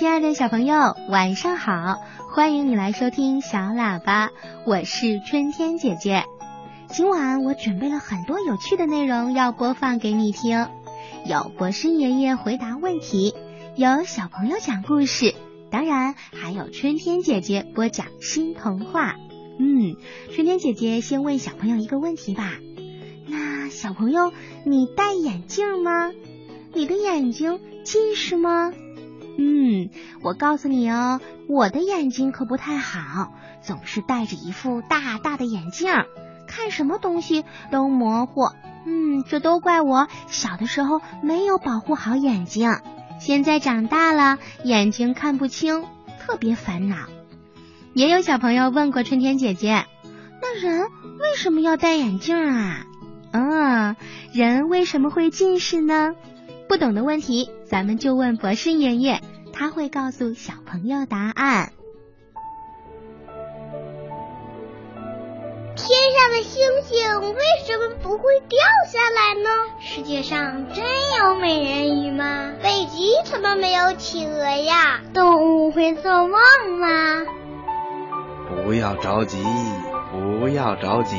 亲爱的小朋友，晚上好！欢迎你来收听小喇叭，我是春天姐姐。今晚我准备了很多有趣的内容要播放给你听，有博士爷爷回答问题，有小朋友讲故事，当然还有春天姐姐播讲新童话。嗯，春天姐姐先问小朋友一个问题吧。那小朋友，你戴眼镜吗？你的眼睛近视吗？嗯，我告诉你哦，我的眼睛可不太好，总是戴着一副大大的眼镜，看什么东西都模糊。嗯，这都怪我小的时候没有保护好眼睛，现在长大了眼睛看不清，特别烦恼。也有小朋友问过春天姐姐，那人为什么要戴眼镜啊？嗯，人为什么会近视呢？不懂的问题，咱们就问博士爷爷，他会告诉小朋友答案。天上的星星为什么不会掉下来呢？世界上真有美人鱼吗？北极怎么没有企鹅呀？动物会做梦吗？不要着急，不要着急，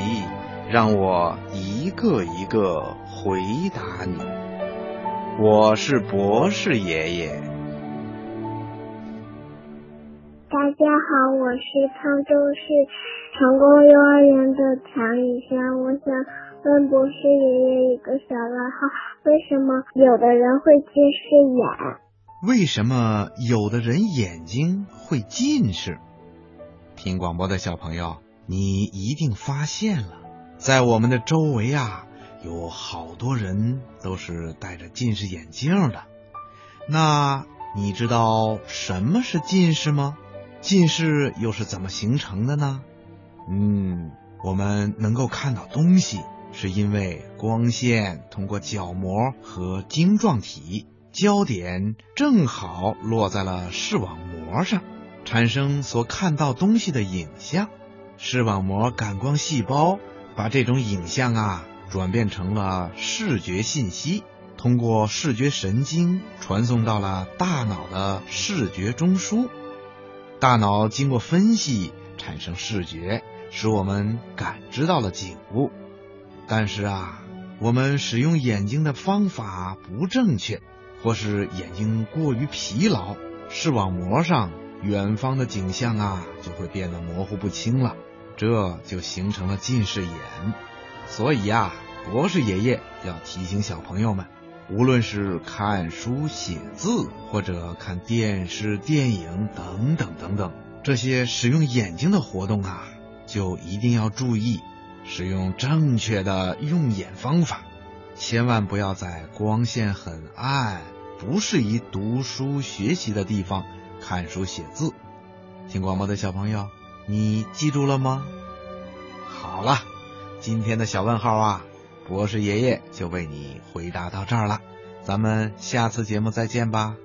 让我一个一个回答你。我是博士爷爷。大家好，我是沧州市成功幼儿园的常雨轩。我想问博士爷爷一个小问号：为什么有的人会近视眼？为什么有的人眼睛会近视？听广播的小朋友，你一定发现了，在我们的周围啊。有好多人都是戴着近视眼镜的，那你知道什么是近视吗？近视又是怎么形成的呢？嗯，我们能够看到东西，是因为光线通过角膜和晶状体，焦点正好落在了视网膜上，产生所看到东西的影像。视网膜感光细胞把这种影像啊。转变成了视觉信息，通过视觉神经传送到了大脑的视觉中枢。大脑经过分析产生视觉，使我们感知到了景物。但是啊，我们使用眼睛的方法不正确，或是眼睛过于疲劳，视网膜上远方的景象啊就会变得模糊不清了，这就形成了近视眼。所以呀，博士爷爷要提醒小朋友们，无论是看书写字，或者看电视、电影等等等等，这些使用眼睛的活动啊，就一定要注意使用正确的用眼方法，千万不要在光线很暗、不适宜读书学习的地方看书写字。听广播的小朋友，你记住了吗？好了。今天的小问号啊，博士爷爷就为你回答到这儿了，咱们下次节目再见吧。